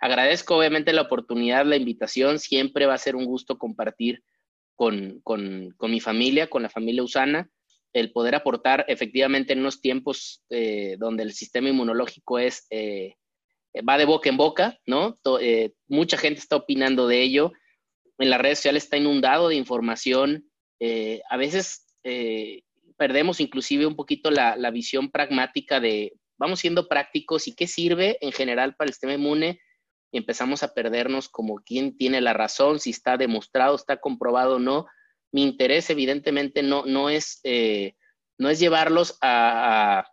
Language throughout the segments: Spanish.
Agradezco obviamente la oportunidad, la invitación. Siempre va a ser un gusto compartir con, mi familia, con la familia Usana, el poder aportar efectivamente en unos tiempos eh, donde el sistema inmunológico es, eh, va de boca en boca, ¿no? Eh, mucha gente está opinando de ello. En las redes sociales está inundado de información. a veces perdemos inclusive un poquito la, la visión pragmática de vamos siendo prácticos y qué sirve en general para el sistema inmune y empezamos a perdernos como quién tiene la razón, si está demostrado, está comprobado o no. Mi interés evidentemente no, no, es, eh, no es llevarlos a,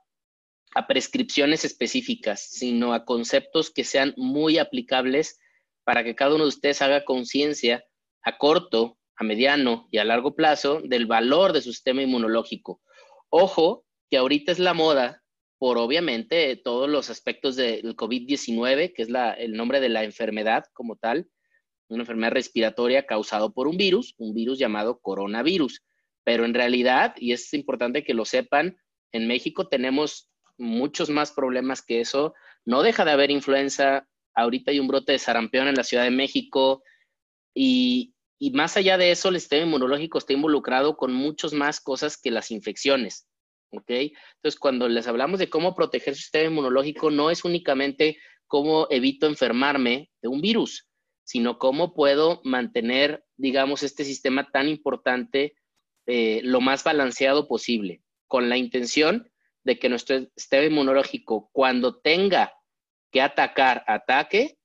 a, prescripciones específicas, sino a conceptos que sean muy aplicables para que cada uno de ustedes haga conciencia a corto, a mediano y a largo plazo del valor de su sistema inmunológico. Ojo, que ahorita es la moda por obviamente todos los aspectos del COVID-19, que es el nombre de la enfermedad como tal, una enfermedad respiratoria causada por un virus, un virus llamado coronavirus. Pero en realidad, y es importante que lo sepan, en México tenemos muchos más problemas que eso. No deja de haber influenza. Ahorita hay un brote de sarampión en la Ciudad de México. Y, y más allá de eso, el sistema inmunológico está involucrado con muchas más cosas que las infecciones. ¿Ok? Entonces, cuando les hablamos de cómo proteger su sistema inmunológico, no es únicamente cómo evito enfermarme de un virus, sino cómo puedo mantener, digamos, este sistema tan importante eh, lo más balanceado posible, con la intención de que nuestro sistema inmunológico, cuando tenga que atacar, ataque,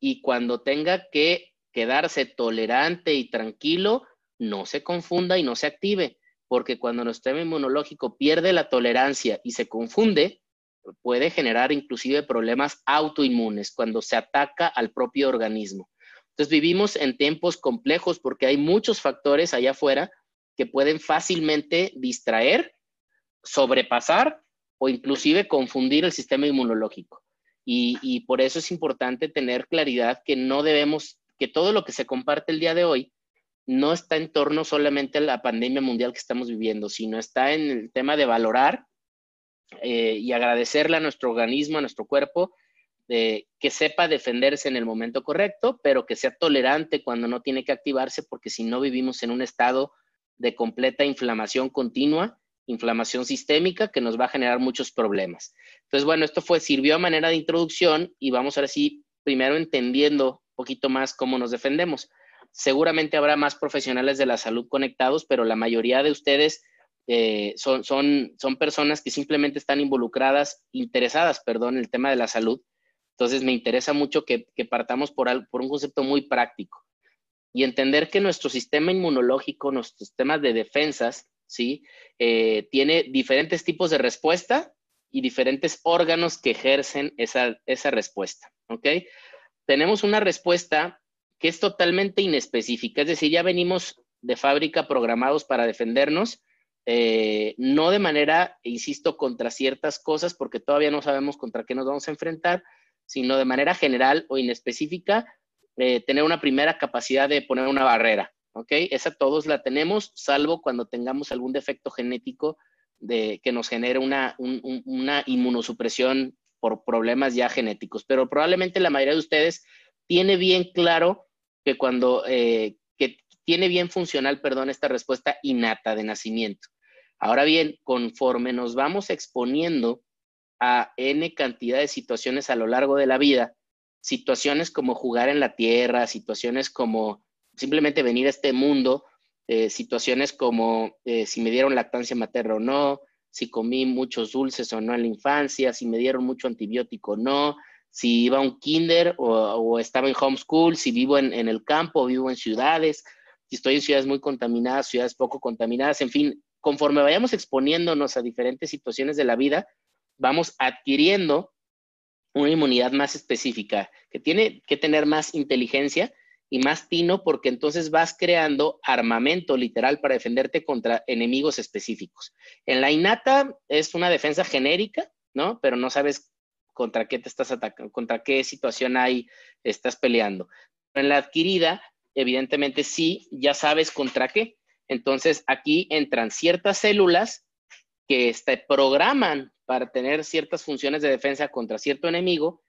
y cuando tenga que quedarse tolerante y tranquilo, no se confunda y no se active porque cuando nuestro sistema inmunológico pierde la tolerancia y se confunde, puede generar inclusive problemas autoinmunes cuando se ataca al propio organismo. Entonces vivimos en tiempos complejos porque hay muchos factores allá afuera que pueden fácilmente distraer, sobrepasar o inclusive confundir el sistema inmunológico. Y, y, por eso es importante tener claridad que no debemos, que todo lo que se comparte el día de hoy no está en torno solamente a la pandemia mundial que estamos viviendo, sino está en el tema de valorar eh, y agradecerle a nuestro organismo, a nuestro cuerpo, que sepa defenderse en el momento correcto, pero que sea tolerante cuando no tiene que activarse, porque si no vivimos en un estado de completa inflamación continua, inflamación sistémica, que nos va a generar muchos problemas. Entonces, bueno, esto fue, sirvió a manera de introducción y vamos ahora sí, primero entendiendo un poquito más cómo nos defendemos. Seguramente habrá más profesionales de la salud conectados, pero la mayoría de ustedes eh, son, son, son personas que simplemente están involucradas, interesadas, perdón, en el tema de la salud. Entonces me interesa mucho que, partamos por, por un concepto muy práctico y entender que nuestro sistema inmunológico, nuestro sistema de defensas, ¿sí? Eh, tiene diferentes tipos de respuesta y diferentes órganos que ejercen esa, esa respuesta, ¿ok? Tenemos una respuesta que es totalmente inespecífica, es decir, ya venimos de fábrica programados para defendernos, eh, no de manera, insisto, contra ciertas cosas, porque todavía no sabemos contra qué nos vamos a enfrentar, sino de manera general o inespecífica, eh, tener una primera capacidad de poner una barrera, ¿ok? Esa todos la tenemos, salvo cuando tengamos algún defecto genético de, que nos genere una, una inmunosupresión por problemas ya genéticos. Pero probablemente la mayoría de ustedes tiene bien claro que cuando, eh, que tiene bien funcional, perdón, esta respuesta innata de nacimiento. Ahora bien, conforme nos vamos exponiendo a N cantidad de situaciones a lo largo de la vida, situaciones como jugar en la tierra, situaciones como simplemente venir a este mundo, eh, situaciones como eh, si me dieron lactancia materna o no, si comí muchos dulces o no en la infancia, si me dieron mucho antibiótico o no, si iba a un kinder o, estaba en homeschool, si vivo en, el campo, vivo en ciudades, si estoy en ciudades muy contaminadas, ciudades poco contaminadas, en fin, conforme vayamos exponiéndonos a diferentes situaciones de la vida, vamos adquiriendo una inmunidad más específica, que tiene que tener más inteligencia y más tino, porque entonces vas creando armamento literal para defenderte contra enemigos específicos. En la innata es una defensa genérica, ¿no? Pero no sabes contra qué te estás atacando, contra qué situación hay, estás peleando. En la adquirida, evidentemente sí, ya sabes contra qué. Entonces aquí entran ciertas células que te programan para tener ciertas funciones de defensa contra cierto enemigo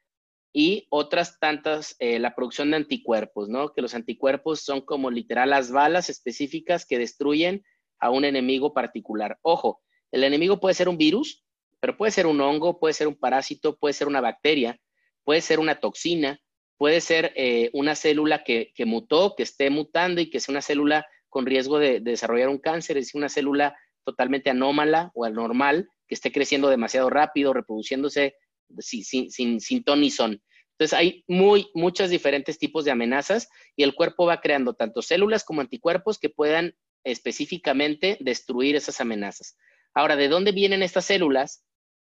y otras tantas, eh, la producción de anticuerpos, ¿no? Que los anticuerpos son como literal las balas específicas que destruyen a un enemigo particular. Ojo, el enemigo puede ser un virus, pero puede ser un hongo, puede ser un parásito, puede ser una bacteria, puede ser una toxina, puede ser eh, una célula que, mutó, que esté mutando y que sea una célula con riesgo de, desarrollar un cáncer, es una célula totalmente anómala o anormal, que esté creciendo demasiado rápido, reproduciéndose sin, sin, sin ton ni son. Entonces hay muy, muchos diferentes tipos de amenazas y el cuerpo va creando tanto células como anticuerpos que puedan específicamente destruir esas amenazas. Ahora, ¿de dónde vienen estas células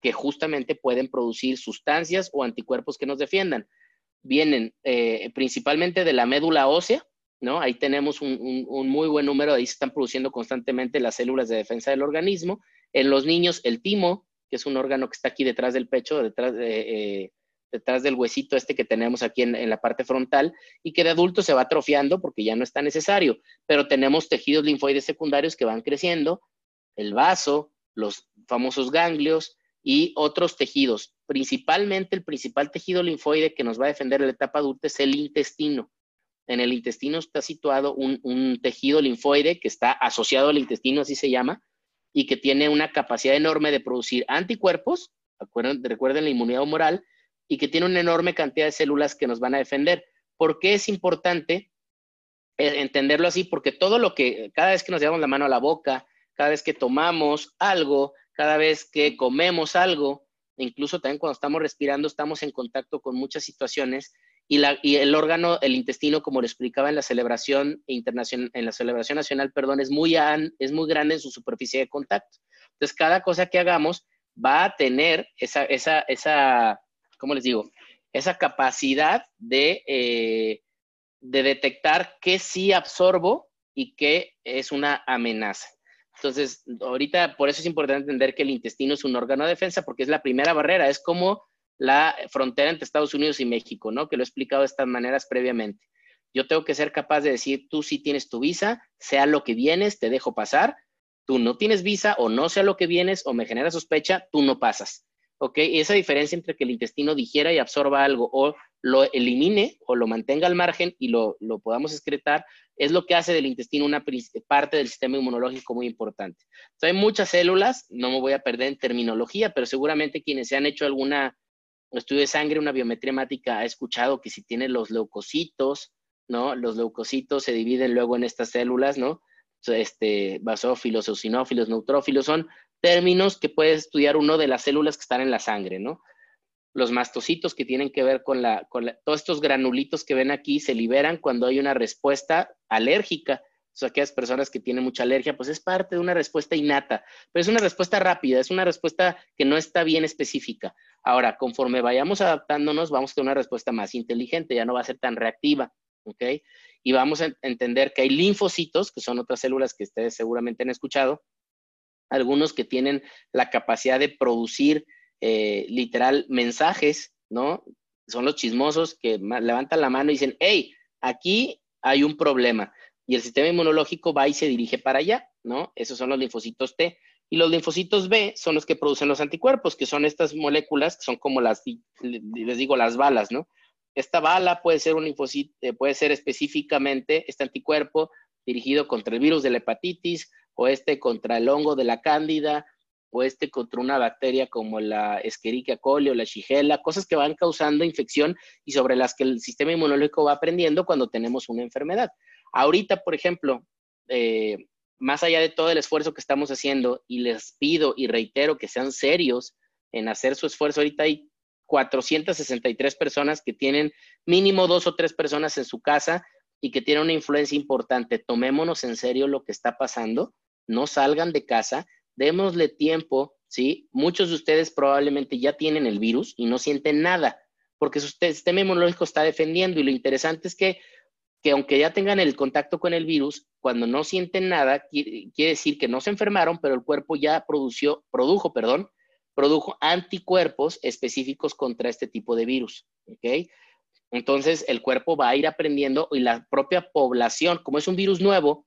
que justamente pueden producir sustancias o anticuerpos que nos defiendan? vienen eh, principalmente de la médula ósea, ¿no? Ahí tenemos un, muy buen número, ahí se están produciendo constantemente las células de defensa del organismo. En los niños, el timo, que es un órgano que está aquí detrás del pecho, detrás, eh, detrás del huesito este que tenemos aquí en, en, la parte frontal, y que de adulto se va atrofiando porque ya no está necesario. Pero tenemos tejidos linfoides secundarios que van creciendo, el vaso, los famosos ganglios, y otros tejidos. Principalmente el principal tejido linfoide que nos va a defender en la etapa adulta es el intestino. En el intestino está situado un, tejido linfoide que está asociado al intestino, así se llama, y que tiene una capacidad enorme de producir anticuerpos, recuerden, la inmunidad humoral, y que tiene una enorme cantidad de células que nos van a defender. ¿Por qué es importante eh, entenderlo así? Porque todo lo que, cada vez que nos llevamos la mano a la boca, cada vez que tomamos algo, cada vez que comemos algo, incluso también cuando estamos respirando, estamos en contacto con muchas situaciones y, el órgano, el intestino, como lo explicaba en la celebración internacional, en la celebración nacional, perdón, es muy, es muy grande en su superficie de contacto. Entonces, cada cosa que hagamos va a tener esa, esa, esa ¿cómo les digo? Esa capacidad de, eh, de detectar qué sí absorbo y qué es una amenaza. Entonces, ahorita por eso es importante entender que el intestino es un órgano de defensa porque es la primera barrera, es como la frontera entre Estados Unidos y México, ¿no? Que lo he explicado de estas maneras previamente. Yo tengo que ser capaz de decir, tú sí tienes tu visa, sea lo que vienes, te dejo pasar. Tú no tienes visa o no sea lo que vienes o me genera sospecha, tú no pasas. ¿Ok? Y esa diferencia entre que el intestino digiera y absorba algo o lo elimine o lo mantenga al margen y lo, lo podamos excretar, es lo que hace del intestino una parte del sistema inmunológico muy importante. hay muchas células, no me voy a perder en terminología, pero seguramente quienes se han hecho alguna estudio de sangre, una biometría hemática, ha escuchado que si tiene los leucocitos, ¿no? Los leucocitos se dividen luego en estas células, ¿no? Este, basófilos, eosinófilos, neutrófilos, son términos que puede estudiar uno de las células que están en la sangre, ¿no? Los mastocitos que tienen que ver con la, con todos estos granulitos que ven aquí se liberan cuando hay una respuesta alérgica. O sea, aquellas personas que tienen mucha alergia, pues es parte de una respuesta innata, pero es una respuesta rápida, es una respuesta que no está bien específica. Ahora, conforme vayamos adaptándonos, vamos a tener una respuesta más inteligente, ya no va a ser tan reactiva. Y vamos a entender que hay linfocitos, que son otras células que ustedes seguramente han escuchado, algunos que tienen la capacidad de producir eh, literal mensajes, ¿no? Son los chismosos que levantan la mano y dicen, hey, aquí hay un problema. Y el sistema inmunológico va y se dirige para allá, ¿no? Esos son los linfocitos T. Y los linfocitos B son los que producen los anticuerpos, que son estas moléculas que son como las, les digo, las balas, ¿no? Esta bala puede ser un linfocito, eh, puede ser específicamente este anticuerpo dirigido contra el virus de la hepatitis o este contra el hongo de la cándida o este contra una bacteria como la Escherichia coli o la Shigella, cosas que van causando infección y sobre las que el sistema inmunológico va aprendiendo cuando tenemos una enfermedad. Ahorita, por ejemplo, eh, más allá de todo el esfuerzo que estamos haciendo, y les pido y reitero que sean serios en hacer su esfuerzo, ahorita hay 463 personas que tienen mínimo dos o tres personas en su casa y que tienen una influencia importante. Tomémonos en serio lo que está pasando, no salgan de casa démosle tiempo, ¿sí? Muchos de ustedes probablemente ya tienen el virus y no sienten nada, porque su sistema inmunológico está defendiendo y lo interesante es que, que aunque ya tengan el contacto con el virus, cuando no sienten nada, quiere, decir que no se enfermaron, pero el cuerpo ya produció, produjo, perdón, produjo anticuerpos específicos contra este tipo de virus, ¿ok? Entonces el cuerpo va a ir aprendiendo y la propia población, como es un virus nuevo,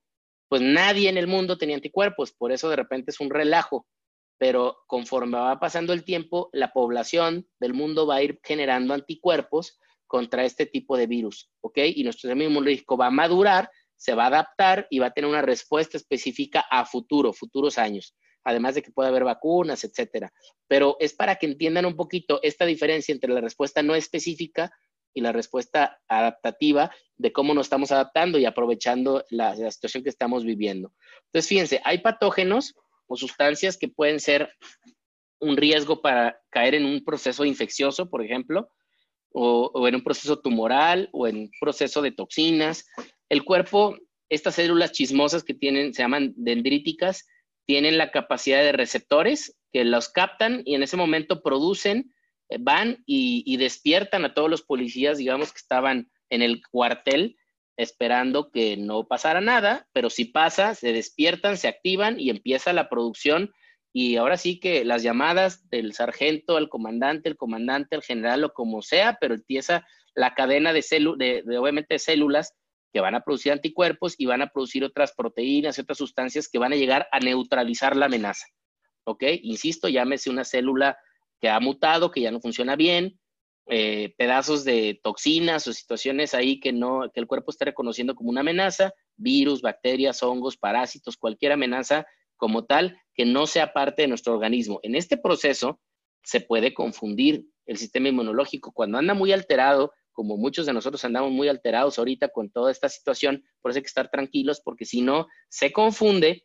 pues nadie en el mundo tenía anticuerpos, por eso de repente es un relajo. pero conforme va pasando el tiempo, la población del mundo va a ir generando anticuerpos contra este tipo de virus, ¿ok? Y nuestro sistema inmunológico va a madurar, se va a adaptar y va a tener una respuesta específica a futuro, futuros años, además de que pueda haber vacunas, etcétera. Pero es para que entiendan un poquito esta diferencia entre la respuesta no específica y la respuesta adaptativa de cómo nos estamos adaptando y aprovechando la, situación que estamos viviendo. Entonces, fíjense, hay patógenos o sustancias que pueden ser un riesgo para caer en un proceso infeccioso, por ejemplo, o, en un proceso tumoral o en un proceso de toxinas. El cuerpo, estas células chismosas que tienen, se llaman dendríticas, tienen la capacidad de receptores que los captan y en ese momento producen, van y, despiertan a todos los policías, digamos, que estaban en el cuartel esperando que no pasara nada, pero si pasa, se despiertan, se activan y empieza la producción. Y ahora sí que las llamadas del sargento al comandante, el comandante al general o como sea, pero empieza la cadena de, de, de obviamente células que van a producir anticuerpos y van a producir otras proteínas otras sustancias que van a llegar a neutralizar la amenaza. ¿Ok? Insisto, llámese una célula que ha mutado, que ya no funciona bien, eh, pedazos de toxinas o situaciones ahí que, no, que el cuerpo esté reconociendo como una amenaza, virus, bacterias, hongos, parásitos, cualquier amenaza como tal que no sea parte de nuestro organismo. En este proceso se puede confundir el sistema inmunológico cuando anda muy alterado, como muchos de nosotros andamos muy alterados ahorita con toda esta situación, por eso hay que estar tranquilos porque si no se confunde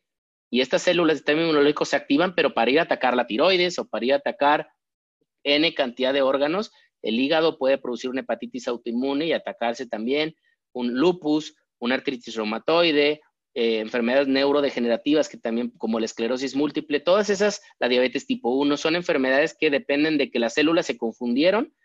y estas células del sistema inmunológico se activan, pero para ir a atacar la tiroides o para ir a atacar N cantidad de órganos el hígado puede producir una hepatitis autoinmune y atacarse también, un lupus, una artritis reumatoide, eh, enfermedades neurodegenerativas que también como la esclerosis múltiple, todas esas, la diabetes tipo 1, son enfermedades que dependen de que las células se confundieron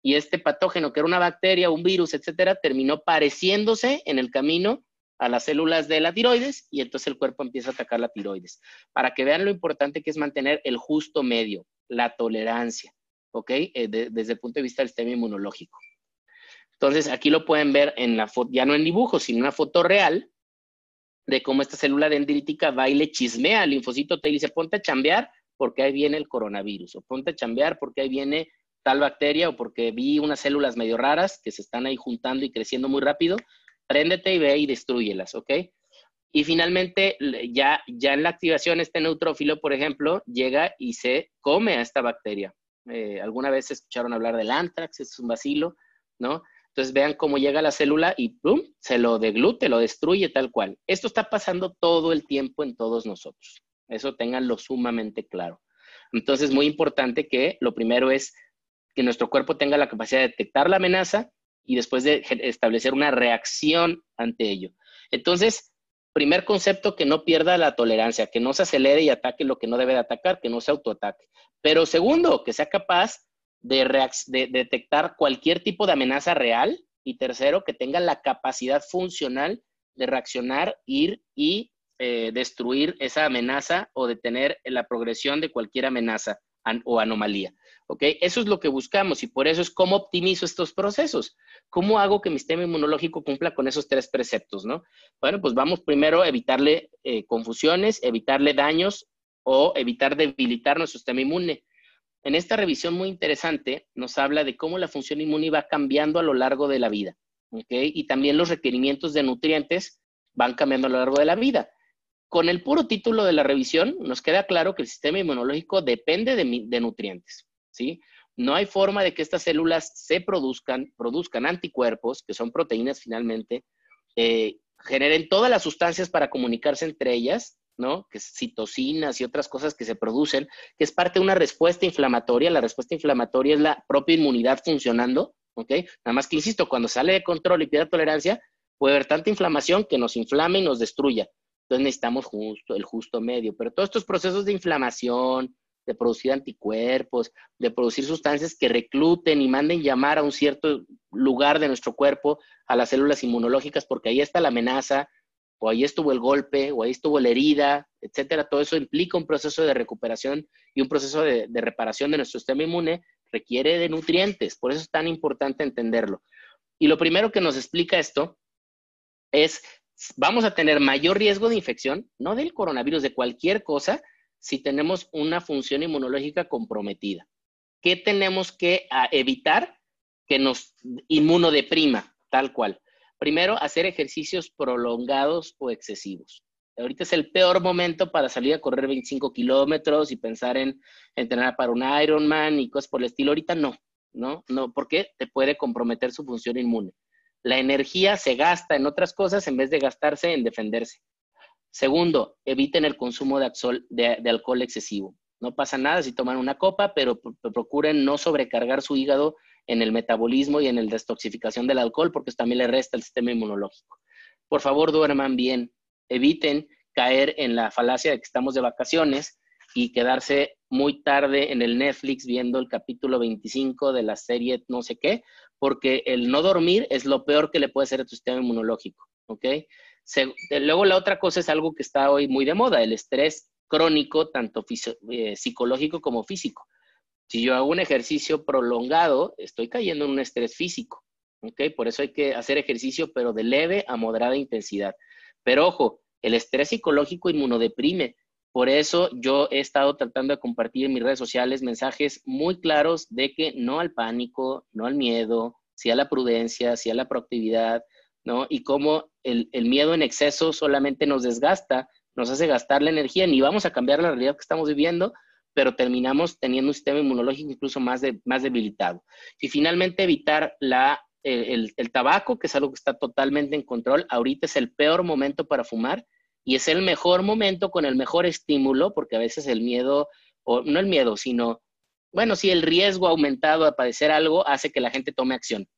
y este patógeno, que era una bacteria, un virus, etcétera, terminó pareciéndose en el camino a las células de la tiroides y entonces el cuerpo empieza a atacar la tiroides. Para que vean lo importante que es mantener el justo medio, la tolerancia. ¿Ok? Eh, desde el punto de vista del sistema inmunológico. Entonces, aquí lo pueden ver en la foto, ya no en dibujo, sino en una foto real de cómo esta célula dendrítica va y le chismea al linfocito T y dice, ponte a chambear porque ahí viene el coronavirus, o ponte a chambear porque ahí viene tal bacteria, o porque vi unas células medio raras que se están ahí juntando y creciendo muy rápido, préndete y ve y destruyelas, ¿ok? Y finalmente, ya, ya en la activación, este neutrófilo, por ejemplo, llega y se come a esta bacteria. Eh, alguna vez escucharon hablar del antrax, es un bacilo, ¿no? Entonces vean cómo llega la célula y ¡pum! se lo deglute, lo destruye tal cual. Esto está pasando todo el tiempo en todos nosotros. Eso tenganlo sumamente claro. Entonces, muy importante que lo primero es que nuestro cuerpo tenga la capacidad de detectar la amenaza y después de establecer una reacción ante ello. Entonces, primer concepto, que no pierda la tolerancia, que no se acelere y ataque lo que no debe de atacar, que no se autoataque. Pero segundo, que sea capaz de, detectar cualquier tipo de amenaza real. Y tercero, que tenga la capacidad funcional de reaccionar, ir y eh, destruir esa amenaza o detener la progresión de cualquier amenaza o anomalía. Eso es lo que buscamos y por eso es cómo optimizo estos procesos. ¿Cómo hago que mi sistema inmunológico cumpla con esos tres preceptos, no? Bueno, pues vamos primero a evitarle eh, confusiones, evitarle daños o evitar debilitar nuestro sistema inmune. En esta revisión muy interesante nos habla de cómo la función inmune va cambiando a lo largo de la vida, ¿ok? Y también los requerimientos de nutrientes van cambiando a lo largo de la vida. Con el puro título de la revisión nos queda claro que el sistema inmunológico depende de, nutrientes, ¿sí? No hay forma de que estas células se produzcan, produzcan anticuerpos, que son proteínas finalmente, eh, generen todas las sustancias para comunicarse entre ellas, ¿no? Que es citocinas y otras cosas que se producen, que es parte de una respuesta inflamatoria. La respuesta inflamatoria es la propia inmunidad funcionando, ¿ok? Nada más que, insisto, cuando sale de control y pierde tolerancia, puede haber tanta inflamación que nos inflame y nos destruya. Entonces necesitamos justo, el justo medio. Pero todos estos procesos de inflamación, de producir anticuerpos, de producir sustancias que recluten y manden llamar a un cierto lugar de nuestro cuerpo a las células inmunológicas, porque ahí está la amenaza, o ahí estuvo el golpe, o ahí estuvo la herida, etcétera. Todo eso implica un proceso de recuperación y un proceso de, de reparación de nuestro sistema inmune, requiere de nutrientes, por eso es tan importante entenderlo. Y lo primero que nos explica esto es, vamos a tener mayor riesgo de infección, no del coronavirus, de cualquier cosa, si tenemos una función inmunológica comprometida. ¿Qué tenemos que ah, evitar? Que nos inmunodeprima, tal cual. Primero, hacer ejercicios prolongados o excesivos. Ahorita es el peor momento para salir a correr 25 kilómetros y pensar en entrenar para un Ironman y cosas por el estilo. Ahorita no, ¿no? No, porque te puede comprometer su función inmune. La energía se gasta en otras cosas en vez de gastarse en defenderse. Segundo, eviten el consumo de, alcohol excesivo. No pasa nada si toman una copa, pero procuren no sobrecargar su hígado en el metabolismo y en la detoxificación del alcohol, porque esto también le resta el sistema inmunológico. Por favor, duerman bien. Eviten caer en la falacia de que estamos de vacaciones y quedarse muy tarde en el Netflix viendo el capítulo 25 de la serie no sé qué, porque el no dormir es lo peor que le puede hacer a tu sistema inmunológico, ¿ok? luego la otra cosa es algo que está hoy muy de moda, el estrés crónico, tanto eh, psicológico como físico. Si yo hago un ejercicio prolongado, estoy cayendo en un estrés físico, ¿ok? Por eso hay que hacer ejercicio, pero de leve a moderada intensidad. Pero ojo, el estrés psicológico inmunodeprime. Por eso yo he estado tratando de compartir en mis redes sociales mensajes muy claros de que no al pánico, no al miedo, sí a la prudencia, sí a la proactividad, ¿no? Y cómo el, miedo en exceso solamente nos desgasta, nos hace gastar la energía, ni vamos a cambiar la realidad que estamos viviendo, pero terminamos teniendo un sistema inmunológico incluso más, más debilitado. Y finalmente evitar la, el, el, tabaco, que es algo que está totalmente en control. Ahorita es el peor momento para fumar y es el mejor momento con el mejor estímulo, porque a veces el miedo, o no el miedo, sino, bueno, si el riesgo aumentado a padecer algo hace que la gente tome acción.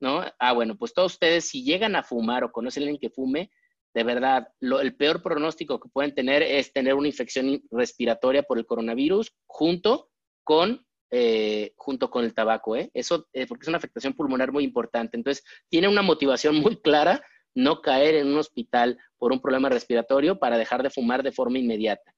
¿no? Ah, bueno, pues todos ustedes, si llegan a fumar o conocen a alguien que fume, de verdad, el peor pronóstico que pueden tener es tener una infección respiratoria por el coronavirus junto con, eh, junto con el tabaco, ¿eh? Eso, eh, porque es una afectación pulmonar muy importante. Entonces, tiene una motivación muy clara no caer en un hospital por un problema respiratorio para dejar de fumar de forma inmediata.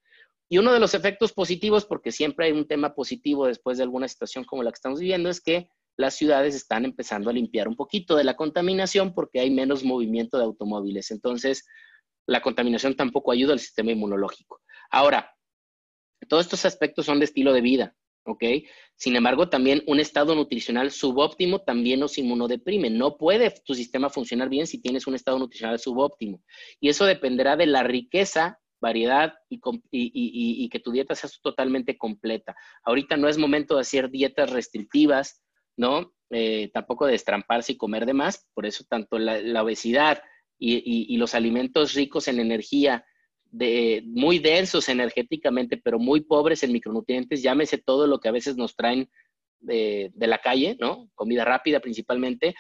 Y uno de los efectos positivos, porque siempre hay un tema positivo después de alguna situación como la que estamos viviendo, es que las ciudades están empezando a limpiar un poquito de la contaminación porque hay menos movimiento de automóviles. Entonces, la contaminación tampoco ayuda al sistema inmunológico. Ahora, todos estos aspectos son de estilo de vida, ¿ok? Sin embargo, también un estado nutricional subóptimo también nos inmunodeprime. No puede tu sistema funcionar bien si tienes un estado nutricional subóptimo. Y eso dependerá de la riqueza variedad y, que tu dieta sea totalmente completa. Ahorita no es momento de hacer dietas restrictivas, ¿no? Eh, tampoco de estramparse y comer de más, por eso tanto la, obesidad y, los alimentos ricos en energía, de, muy densos energéticamente, pero muy pobres en micronutrientes, llámese todo lo que a veces nos traen de, de la calle, ¿no? Comida rápida principalmente,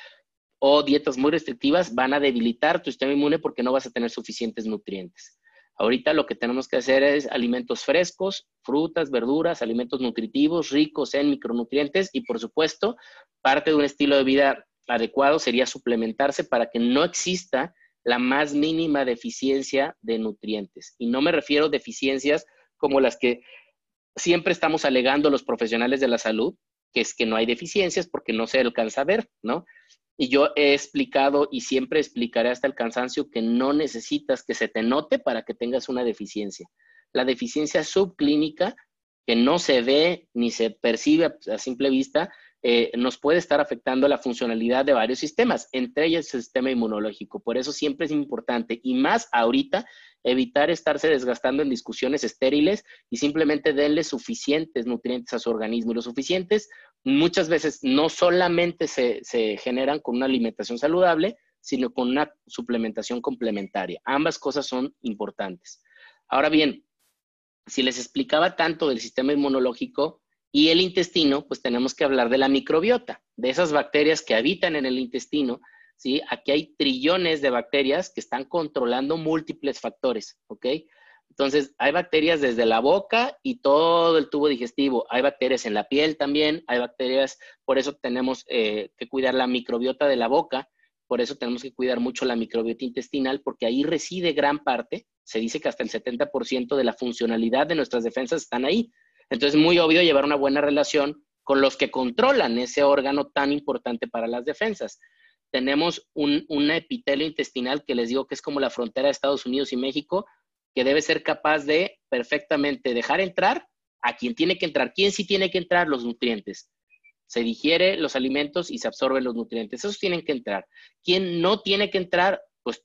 o dietas muy restrictivas, van a debilitar tu sistema inmune porque no vas a tener suficientes nutrientes. Ahorita lo que tenemos que hacer es alimentos frescos, frutas, verduras, alimentos nutritivos, ricos en micronutrientes y por supuesto, parte de un estilo de vida adecuado sería suplementarse para que no exista la más mínima deficiencia de nutrientes. Y no me refiero a deficiencias como las que siempre estamos alegando los profesionales de la salud, que es que no hay deficiencias porque no se alcanza a ver, ¿no? Y yo he explicado y siempre explicaré hasta el cansancio que no necesitas que se te note para que tengas una deficiencia. La deficiencia subclínica, que no se ve ni se percibe a simple vista, eh, nos puede estar afectando la funcionalidad de varios sistemas, entre ellos el sistema inmunológico. Por eso siempre es importante, y más ahorita, evitar estarse desgastando en discusiones estériles y simplemente denle suficientes nutrientes a su organismo. Y los suficientes muchas veces no solamente se, se generan con una alimentación saludable, sino con una suplementación complementaria. Ambas cosas son importantes. Ahora bien, si les explicaba tanto del sistema inmunológico y el intestino, pues tenemos que hablar de la microbiota, de esas bacterias que habitan en el intestino ¿sí? Aquí hay trillones de bacterias que están controlando múltiples factores, ¿ok? Entonces, hay bacterias desde la boca y todo el tubo digestivo. Hay bacterias en la piel también, hay bacterias, por eso tenemos eh, que cuidar la microbiota de la boca, por eso tenemos que cuidar mucho la microbiota intestinal, porque ahí reside gran parte, se dice que hasta el 70% de la funcionalidad de nuestras defensas están ahí. Entonces, es muy obvio llevar una buena relación con los que controlan ese órgano tan importante para las defensas tenemos un, epitelio intestinal que les digo que es como la frontera de Estados Unidos y México, que debe ser capaz de perfectamente dejar entrar a quien tiene que entrar. ¿Quién sí tiene que entrar? Los nutrientes. Se digiere los alimentos y se absorben los nutrientes. Esos tienen que entrar. ¿Quién no tiene que entrar? Pues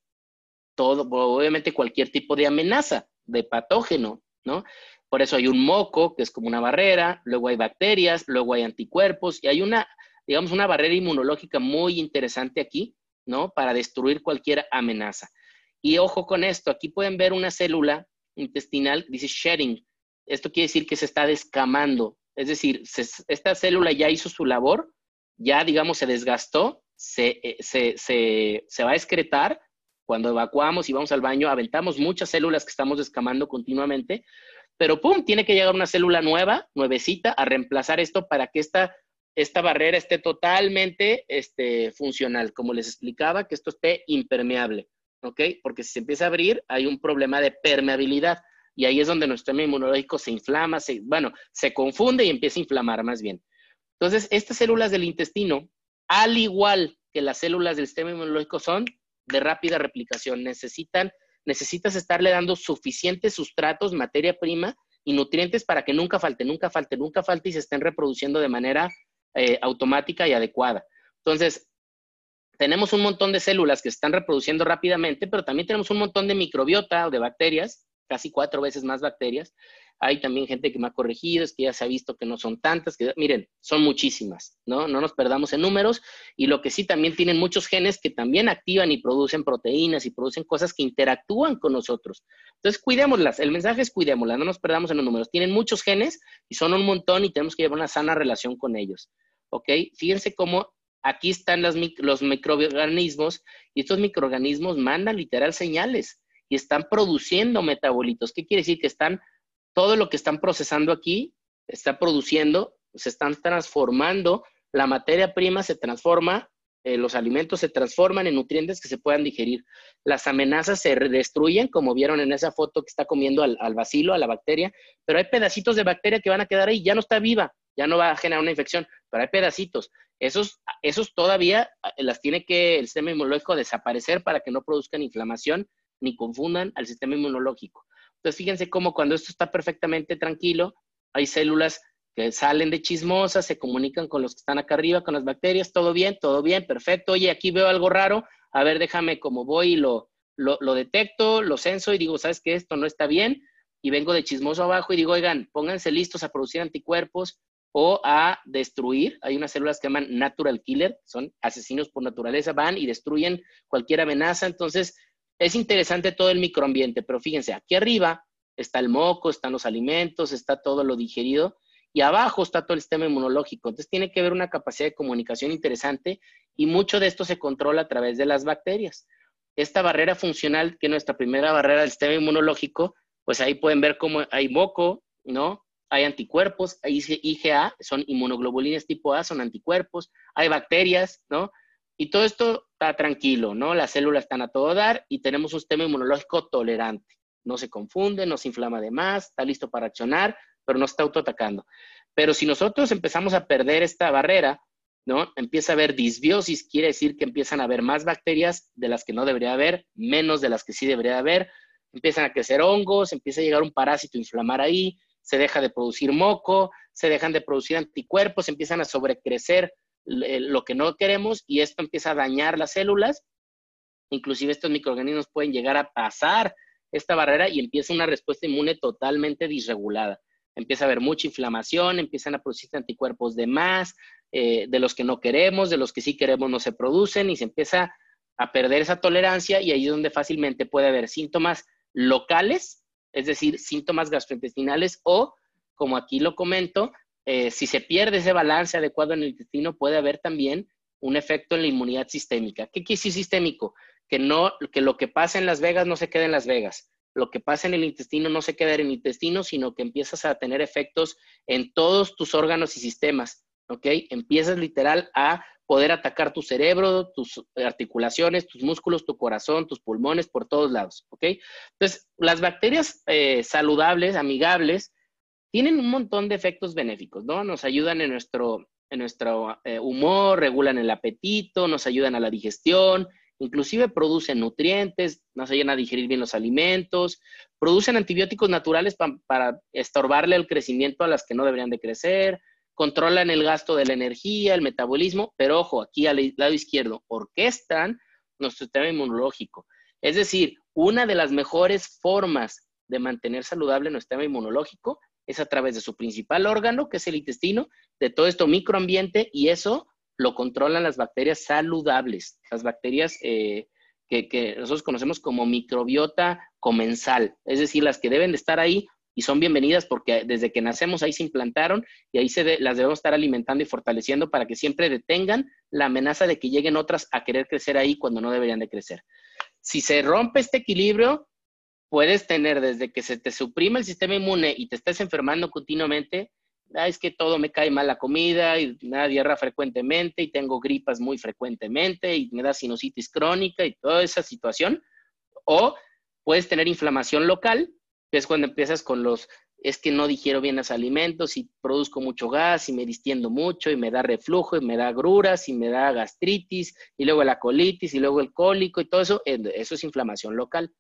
todo, obviamente cualquier tipo de amenaza, de patógeno, ¿no? Por eso hay un moco, que es como una barrera, luego hay bacterias, luego hay anticuerpos y hay una, digamos, una barrera inmunológica muy interesante aquí, ¿no? Para destruir cualquier amenaza. Y ojo con esto, aquí pueden ver una célula intestinal, dice shedding. Esto quiere decir que se está descamando. Es decir, esta célula ya hizo su labor, ya, digamos, se desgastó, se, eh, se, se, se va a excretar. Cuando evacuamos y vamos al baño, aventamos muchas células que estamos descamando continuamente, pero ¡pum! Tiene que llegar una célula nueva, nuevecita, a reemplazar esto para que esta, esta barrera esté totalmente este, funcional. Como les explicaba, que esto esté impermeable, ¿ok? Porque si se empieza a abrir, hay un problema de permeabilidad. Y ahí es donde nuestro sistema inmunológico se inflama, se, bueno, se confunde y empieza a inflamar más bien. Entonces, estas células del intestino, al igual que las células del sistema inmunológico, son de rápida replicación. Necesitan necesitas estarle dando suficientes sustratos, materia prima y nutrientes para que nunca falte, nunca falte, nunca falte y se estén reproduciendo de manera eh, automática y adecuada. Entonces, tenemos un montón de células que se están reproduciendo rápidamente, pero también tenemos un montón de microbiota o de bacterias, casi cuatro veces más bacterias, hay también gente que me ha corregido, es que ya se ha visto que no son tantas, que miren, son muchísimas, ¿no? No nos perdamos en números y lo que sí también tienen muchos genes que también activan y producen proteínas y producen cosas que interactúan con nosotros. Entonces, cuidémoslas, el mensaje es cuidémoslas, no nos perdamos en los números. Tienen muchos genes y son un montón y tenemos que llevar una sana relación con ellos, ¿ok? Fíjense cómo aquí están los, los microorganismos y estos microorganismos mandan literal señales y están produciendo metabolitos. ¿Qué quiere decir? Que están todo lo que están procesando aquí está produciendo, se están transformando, la materia prima se transforma, eh, los alimentos se transforman en nutrientes que se puedan digerir. Las amenazas se destruyen, como vieron en esa foto que está comiendo al, al vacilo, a la bacteria, pero hay pedacitos de bacteria que van a quedar ahí, ya no está viva, ya no va a generar una infección, pero hay pedacitos. Esos, esos todavía eh, las tiene que el sistema inmunológico desaparecer para que no produzcan inflamación ni confundan al sistema inmunológico. Entonces, fíjense cómo cuando esto está perfectamente tranquilo, hay células que salen de chismosas, se comunican con los que están acá arriba, con las bacterias, todo bien, todo bien, perfecto. Oye, aquí veo algo raro, a ver, déjame como voy y lo, lo, detecto, lo censo y digo, ¿sabes qué? Esto no está bien. Y vengo de chismoso abajo y digo, oigan, pónganse listos a producir anticuerpos o a destruir. Hay unas células que llaman natural killer, son asesinos por naturaleza, van y destruyen cualquier amenaza. Entonces, es interesante todo el microambiente, pero fíjense, aquí arriba está el moco, están los alimentos, está todo lo digerido y abajo está todo el sistema inmunológico. Entonces tiene que haber una capacidad de comunicación interesante y mucho de esto se controla a través de las bacterias. Esta barrera funcional, que es nuestra primera barrera del sistema inmunológico, pues ahí pueden ver cómo hay moco, ¿no? Hay anticuerpos, hay IgA, son inmunoglobulinas tipo A, son anticuerpos, hay bacterias, ¿no? Y todo esto está tranquilo, ¿no? Las células están a todo dar y tenemos un sistema inmunológico tolerante. No se confunde, no se inflama de más, está listo para accionar, pero no está autoatacando. Pero si nosotros empezamos a perder esta barrera, ¿no? Empieza a haber disbiosis, quiere decir que empiezan a haber más bacterias de las que no debería haber, menos de las que sí debería haber, empiezan a crecer hongos, empieza a llegar un parásito a inflamar ahí, se deja de producir moco, se dejan de producir anticuerpos, empiezan a sobrecrecer lo que no queremos y esto empieza a dañar las células. Inclusive estos microorganismos pueden llegar a pasar esta barrera y empieza una respuesta inmune totalmente disregulada. Empieza a haber mucha inflamación, empiezan a producirse anticuerpos de más, eh, de los que no queremos, de los que sí queremos no se producen y se empieza a perder esa tolerancia y ahí es donde fácilmente puede haber síntomas locales, es decir, síntomas gastrointestinales o, como aquí lo comento, eh, si se pierde ese balance adecuado en el intestino, puede haber también un efecto en la inmunidad sistémica. ¿Qué quiere decir sistémico? Que, no, que lo que pasa en Las Vegas no se queda en Las Vegas. Lo que pasa en el intestino no se queda en el intestino, sino que empiezas a tener efectos en todos tus órganos y sistemas. ¿Ok? Empiezas literal a poder atacar tu cerebro, tus articulaciones, tus músculos, tu corazón, tus pulmones, por todos lados. ¿Ok? Entonces, las bacterias eh, saludables, amigables, tienen un montón de efectos benéficos, ¿no? Nos ayudan en nuestro, en nuestro eh, humor, regulan el apetito, nos ayudan a la digestión, inclusive producen nutrientes, no se llegan a digerir bien los alimentos, producen antibióticos naturales para estorbarle el crecimiento a las que no deberían de crecer, controlan el gasto de la energía, el metabolismo, pero ojo, aquí al lado izquierdo, orquestan nuestro sistema inmunológico. Es decir, una de las mejores formas de mantener saludable nuestro sistema inmunológico es a través de su principal órgano, que es el intestino, de todo esto microambiente, y eso lo controlan las bacterias saludables, las bacterias eh, que, nosotros conocemos como microbiota comensal, es decir, las que deben de estar ahí y son bienvenidas porque desde que nacemos ahí se implantaron y ahí se las debemos estar alimentando y fortaleciendo para que siempre detengan la amenaza de que lleguen otras a querer crecer ahí cuando no deberían de crecer. Si se rompe este equilibrio, puedes tener desde que se te suprime el sistema inmune y te estés enfermando continuamente, ah, es que todo me cae mal la comida y me da diarrea frecuentemente y tengo gripas muy frecuentemente y me da sinusitis crónica y toda esa situación. O puedes tener inflamación local, que es cuando empiezas con los, es que no digiero bien los alimentos y produzco mucho gas y me distiendo mucho y me da reflujo y me da gruras y me da gastritis y luego la colitis y luego el cólico y todo eso, eso es inflamación local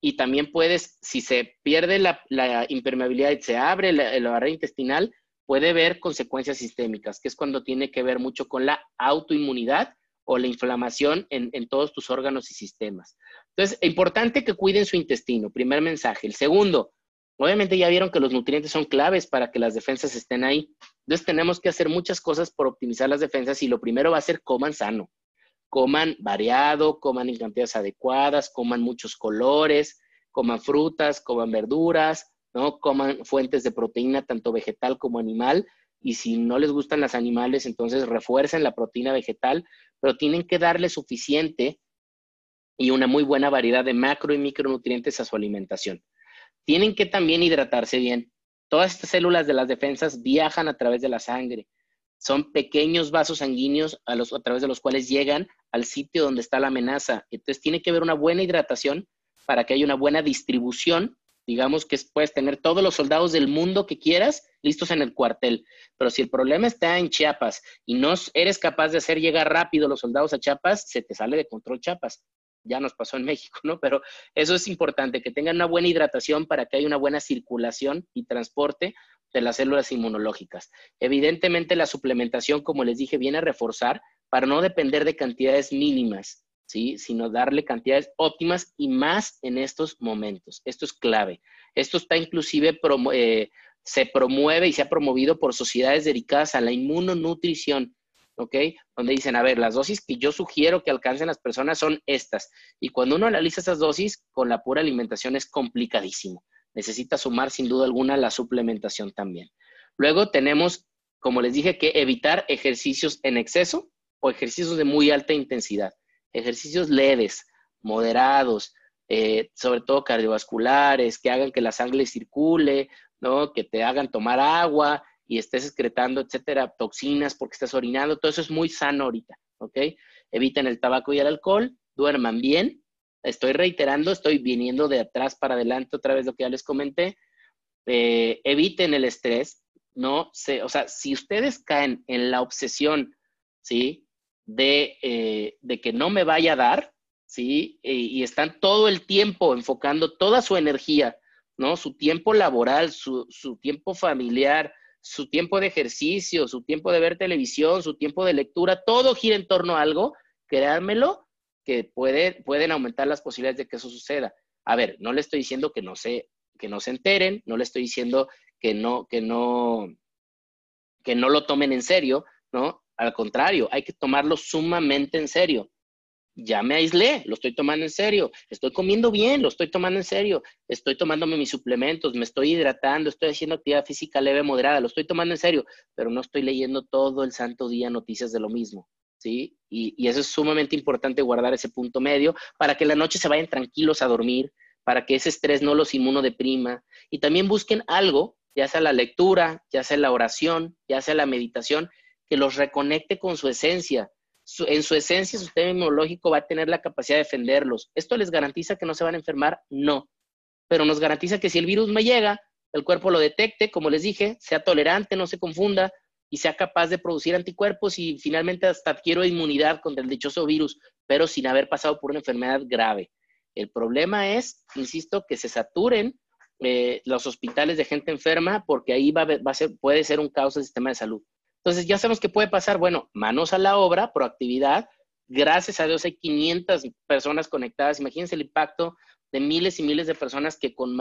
y también puedes, si se pierde la, impermeabilidad y se abre la, barrera intestinal, puede haber consecuencias sistémicas, que es cuando tiene que ver mucho con la autoinmunidad o la inflamación en, en todos tus órganos y sistemas. Entonces, importante que cuiden su intestino, primer mensaje. El segundo, obviamente ya vieron que los nutrientes son claves para que las defensas estén ahí. Entonces, tenemos que hacer muchas cosas por optimizar las defensas y lo primero va a ser coman sano coman variado, coman en cantidades adecuadas, coman muchos colores, coman frutas, coman verduras, ¿no? Coman fuentes de proteína tanto vegetal como animal. Y si no les gustan los animales, entonces refuercen la proteína vegetal, pero tienen que darle suficiente y una muy buena variedad de macro y micronutrientes a su alimentación. Tienen que también hidratarse bien. Todas estas células de las defensas viajan a través de la sangre son pequeños vasos sanguíneos a, los, a través de los cuales llegan al sitio donde está la amenaza. Entonces tiene que haber una buena hidratación para que haya una buena distribución. Digamos que puedes tener todos los soldados del mundo que quieras listos en el cuartel. Pero si el problema está en Chiapas y no eres capaz de hacer llegar rápido los soldados a Chiapas, se te sale de control Chiapas. Ya nos pasó en México, ¿no? Pero eso es importante, que tengan una buena hidratación para que haya una buena circulación y transporte de las células inmunológicas. Evidentemente, la suplementación, como les dije, viene a reforzar para no depender de cantidades mínimas, ¿sí? sino darle cantidades óptimas y más en estos momentos. Esto es clave. Esto está inclusive, eh, se promueve y se ha promovido por sociedades dedicadas a la inmunonutrición, ¿ok? Donde dicen, a ver, las dosis que yo sugiero que alcancen las personas son estas. Y cuando uno analiza esas dosis, con la pura alimentación es complicadísimo necesita sumar sin duda alguna la suplementación también. Luego tenemos, como les dije, que evitar ejercicios en exceso o ejercicios de muy alta intensidad. Ejercicios leves, moderados, eh, sobre todo cardiovasculares, que hagan que la sangre circule, ¿no? que te hagan tomar agua y estés excretando, etcétera, toxinas porque estás orinando. Todo eso es muy sano ahorita, ¿ok? Eviten el tabaco y el alcohol, duerman bien, estoy reiterando, estoy viniendo de atrás para adelante otra vez lo que ya les comenté. Eh, eviten el estrés, ¿no? o sea, si ustedes caen en la obsesión, ¿sí? De, eh, de que no me vaya a dar, ¿sí? y están todo el tiempo enfocando toda su energía, ¿no? Su tiempo laboral, su, su tiempo familiar, su tiempo de ejercicio, su tiempo de ver televisión, su tiempo de lectura, todo gira en torno a algo, créanmelo, que puede, pueden aumentar las posibilidades de que eso suceda. A ver, no le estoy diciendo que no se, que no se enteren, no le estoy diciendo que no, que no, que no lo tomen en serio, ¿no? Al contrario, hay que tomarlo sumamente en serio. Ya me aislé, lo estoy tomando en serio. Estoy comiendo bien, lo estoy tomando en serio. Estoy tomándome mis suplementos, me estoy hidratando, estoy haciendo actividad física leve, moderada, lo estoy tomando en serio, pero no estoy leyendo todo el santo día noticias de lo mismo. ¿Sí? Y, eso es sumamente importante guardar ese punto medio para que la noche se vayan tranquilos a dormir, para que ese estrés no los inmunodeprima. Y también busquen algo, ya sea la lectura, ya sea la oración, ya sea la meditación, que los reconecte con su esencia. en su esencia, su sistema inmunológico va a tener la capacidad de defenderlos. ¿Esto les garantiza que no se van a enfermar? No. Pero nos garantiza que si el virus me llega, el cuerpo lo detecte, como les dije, sea tolerante, no se confunda, y sea capaz de producir anticuerpos y finalmente hasta adquiero inmunidad contra el dichoso virus, pero sin haber pasado por una enfermedad grave. El problema es, insisto, que se saturen eh, los hospitales de gente enferma porque ahí va, a ser, puede ser un caos del sistema de salud. Entonces, ya sabemos qué puede pasar. Bueno, manos a la obra, proactividad. Gracias a Dios hay 500 personas conectadas. Imagínense el impacto de miles y miles de personas que con,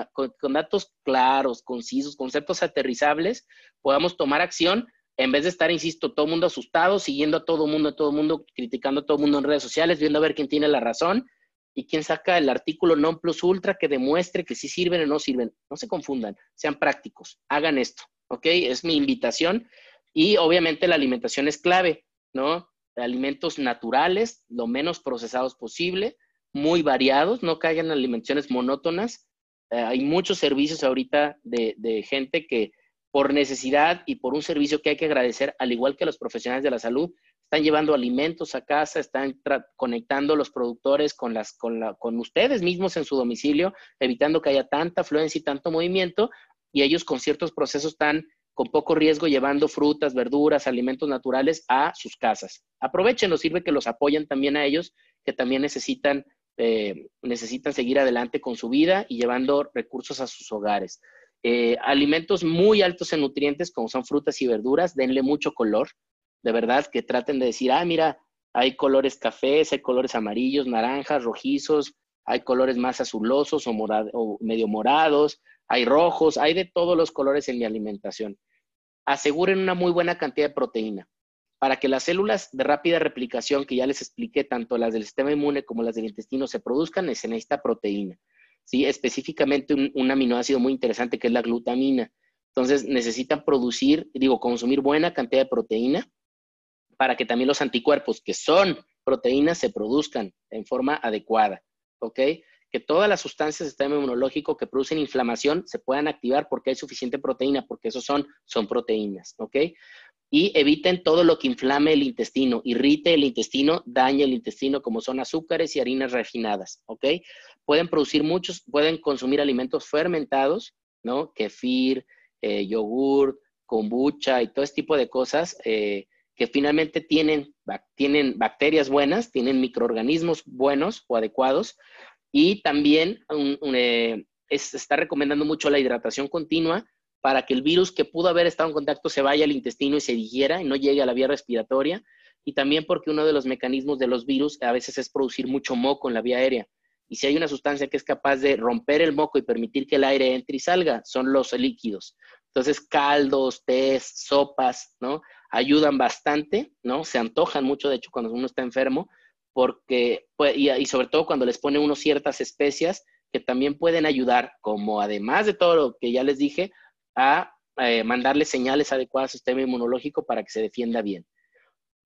datos claros, concisos, conceptos aterrizables, podamos tomar acción en vez de estar, insisto, todo el mundo asustado, siguiendo a todo el mundo, a todo el mundo, criticando a todo el mundo en redes sociales, viendo a ver quién tiene la razón y quién saca el artículo non plus ultra que demuestre que sí sirven o no sirven. No se confundan, sean prácticos, hagan esto, ¿ok? Es mi invitación. Y obviamente la alimentación es clave, ¿no? Alimentos naturales, lo menos procesados posible, muy variados, no caigan en alimentaciones monótonas. Eh, hay muchos servicios ahorita de, de gente que por necesidad y por un servicio que hay que agradecer, al igual que los profesionales de la salud, están llevando alimentos a casa, están conectando los productores con, las, con, la, con ustedes mismos en su domicilio, evitando que haya tanta afluencia y tanto movimiento, y ellos con ciertos procesos están con poco riesgo llevando frutas, verduras, alimentos naturales a sus casas. Aprovechen, nos sirve que los apoyen también a ellos, que también necesitan, eh, necesitan seguir adelante con su vida y llevando recursos a sus hogares. Eh, alimentos muy altos en nutrientes, como son frutas y verduras, denle mucho color de verdad, que traten de decir, ah, mira, hay colores cafés, hay colores amarillos, naranjas, rojizos, hay colores más azulosos o, o medio morados, hay rojos, hay de todos los colores en mi alimentación. Aseguren una muy buena cantidad de proteína para que las células de rápida replicación, que ya les expliqué, tanto las del sistema inmune como las del intestino, se produzcan, se necesita proteína. ¿Sí? Específicamente un, aminoácido muy interesante que es la glutamina. Entonces necesitan producir, digo, consumir buena cantidad de proteína para que también los anticuerpos, que son proteínas, se produzcan en forma adecuada, ¿ok? Que todas las sustancias del sistema inmunológico que producen inflamación se puedan activar porque hay suficiente proteína, porque esos son, son proteínas, ¿ok? Y eviten todo lo que inflame el intestino, irrite el intestino, dañe el intestino, como son azúcares y harinas refinadas, ¿ok? Pueden producir muchos, pueden consumir alimentos fermentados, ¿no? Kefir, eh, yogur, kombucha y todo este tipo de cosas. Eh, que finalmente tienen, tienen bacterias buenas, tienen microorganismos buenos o adecuados y también eh, está recomendando mucho la hidratación continua para que el virus que pudo haber estado en contacto se vaya al intestino y se digiera y no llegue a la vía respiratoria y también porque uno de los mecanismos de los virus a veces es producir mucho moco en la vía aérea. Y si hay una sustancia que es capaz de romper el moco y permitir que el aire entre y salga, son los líquidos. Entonces, caldos, tés, sopas, ¿no? ayudan bastante, ¿no? Se antojan mucho, de hecho, cuando uno está enfermo, porque, pues, y, sobre todo cuando les pone uno ciertas especias que también pueden ayudar, como además de todo lo que ya les dije, a eh, mandarle señales adecuadas al sistema inmunológico para que se defienda bien.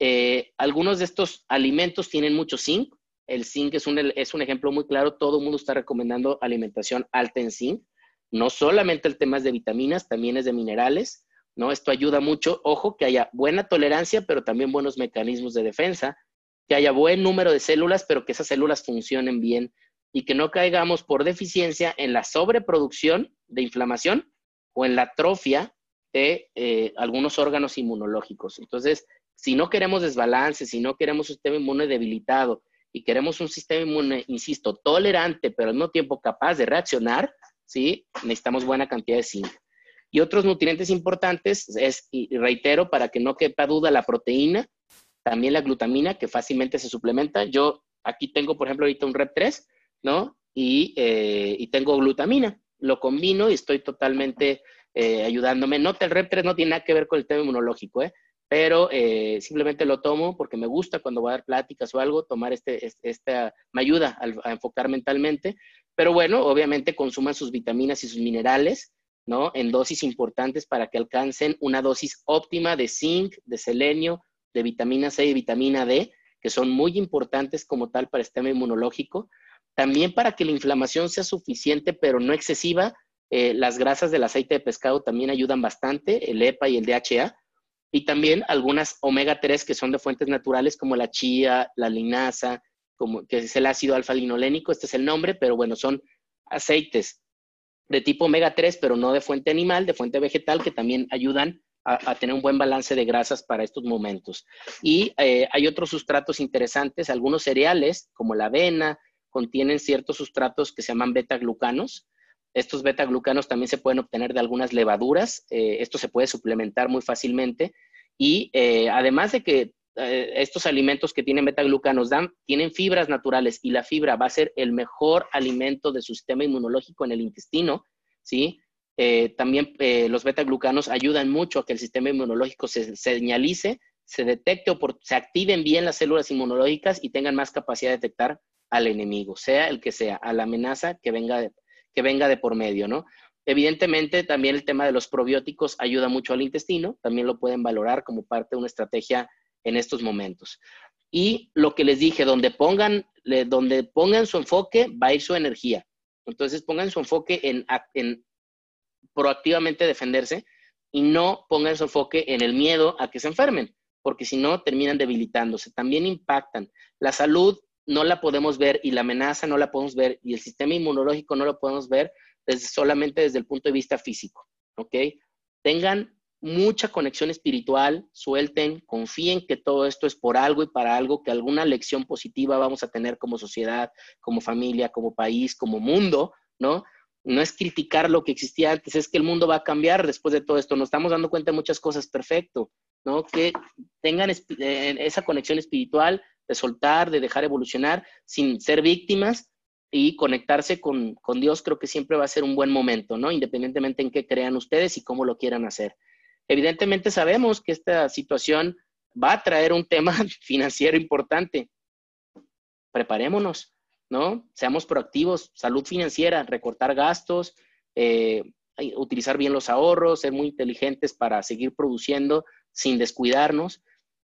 Eh, algunos de estos alimentos tienen mucho zinc. El zinc es un, es un ejemplo muy claro. Todo el mundo está recomendando alimentación alta en zinc. No solamente el tema es de vitaminas, también es de minerales. ¿no? Esto ayuda mucho, ojo, que haya buena tolerancia, pero también buenos mecanismos de defensa, que haya buen número de células, pero que esas células funcionen bien y que no caigamos por deficiencia en la sobreproducción de inflamación o en la atrofia de eh, algunos órganos inmunológicos. Entonces, si no queremos desbalance, si no queremos un sistema inmune debilitado y queremos un sistema inmune, insisto, tolerante, pero al mismo tiempo capaz de reaccionar, ¿sí? necesitamos buena cantidad de zinc. Y otros nutrientes importantes es, y reitero, para que no quepa duda, la proteína, también la glutamina, que fácilmente se suplementa. Yo aquí tengo, por ejemplo, ahorita un Rep 3, ¿no? Y, eh, y tengo glutamina. Lo combino y estoy totalmente eh, ayudándome. Nota, el Rep 3 no tiene nada que ver con el tema inmunológico, ¿eh? Pero eh, simplemente lo tomo porque me gusta cuando voy a dar pláticas o algo, tomar este, este esta, me ayuda a, enfocar mentalmente. Pero bueno, obviamente consuman sus vitaminas y sus minerales ¿no? En dosis importantes para que alcancen una dosis óptima de zinc, de selenio, de vitamina C y vitamina D, que son muy importantes como tal para el sistema inmunológico. También para que la inflamación sea suficiente, pero no excesiva, eh, las grasas del aceite de pescado también ayudan bastante, el EPA y el DHA. Y también algunas omega 3 que son de fuentes naturales como la chía, la linaza, como, que es el ácido alfa-linolénico, este es el nombre, pero bueno, son aceites de tipo omega 3, pero no de fuente animal, de fuente vegetal, que también ayudan a, tener un buen balance de grasas para estos momentos. Y eh, hay otros sustratos interesantes, algunos cereales, como la avena, contienen ciertos sustratos que se llaman beta-glucanos. Estos beta-glucanos también se pueden obtener de algunas levaduras. Eh, esto se puede suplementar muy fácilmente. Y eh, además de que estos alimentos que tienen beta-glucanos dan, tienen fibras naturales y la fibra va a ser el mejor alimento de su sistema inmunológico en el intestino, ¿sí? Eh, también eh, los beta-glucanos ayudan mucho a que el sistema inmunológico se señalice, se detecte o se activen bien las células inmunológicas y tengan más capacidad de detectar al enemigo, sea el que sea, a la amenaza que venga de, que venga de por medio, ¿no? Evidentemente, también el tema de los probióticos ayuda mucho al intestino, también lo pueden valorar como parte de una estrategia en estos momentos. Y lo que les dije, donde pongan, donde pongan su enfoque, va a ir su energía. Entonces, pongan su enfoque en, en proactivamente defenderse y no pongan su enfoque en el miedo a que se enfermen, porque si no, terminan debilitándose. También impactan. La salud no la podemos ver y la amenaza no la podemos ver y el sistema inmunológico no lo podemos ver desde, solamente desde el punto de vista físico, ¿ok? Tengan mucha conexión espiritual, suelten, confíen que todo esto es por algo y para algo, que alguna lección positiva vamos a tener como sociedad, como familia, como país, como mundo, ¿no? no es criticar lo que existía antes, es que el mundo va a cambiar después de todo esto. Nos estamos dando cuenta de muchas cosas, perfecto, ¿no? Que tengan eh, esa conexión espiritual de soltar, de dejar evolucionar sin ser víctimas y conectarse con, con Dios, creo que siempre va a ser un buen momento, ¿no? Independientemente en qué crean ustedes y cómo lo quieran hacer. Evidentemente sabemos que esta situación va a traer un tema financiero importante. Preparémonos, ¿no? Seamos proactivos, salud financiera, recortar gastos, eh, utilizar bien los ahorros, ser muy inteligentes para seguir produciendo sin descuidarnos.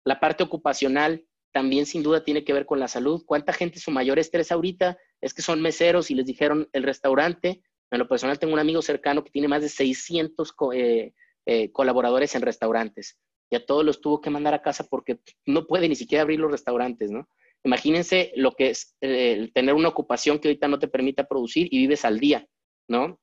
La parte ocupacional también sin duda tiene que ver con la salud. ¿Cuánta gente su mayor estrés ahorita es que son meseros y les dijeron el restaurante? En lo personal tengo un amigo cercano que tiene más de 600 eh, eh, colaboradores en restaurantes y a todos los tuvo que mandar a casa porque no puede ni siquiera abrir los restaurantes, ¿no? Imagínense lo que es eh, tener una ocupación que ahorita no te permita producir y vives al día, ¿no?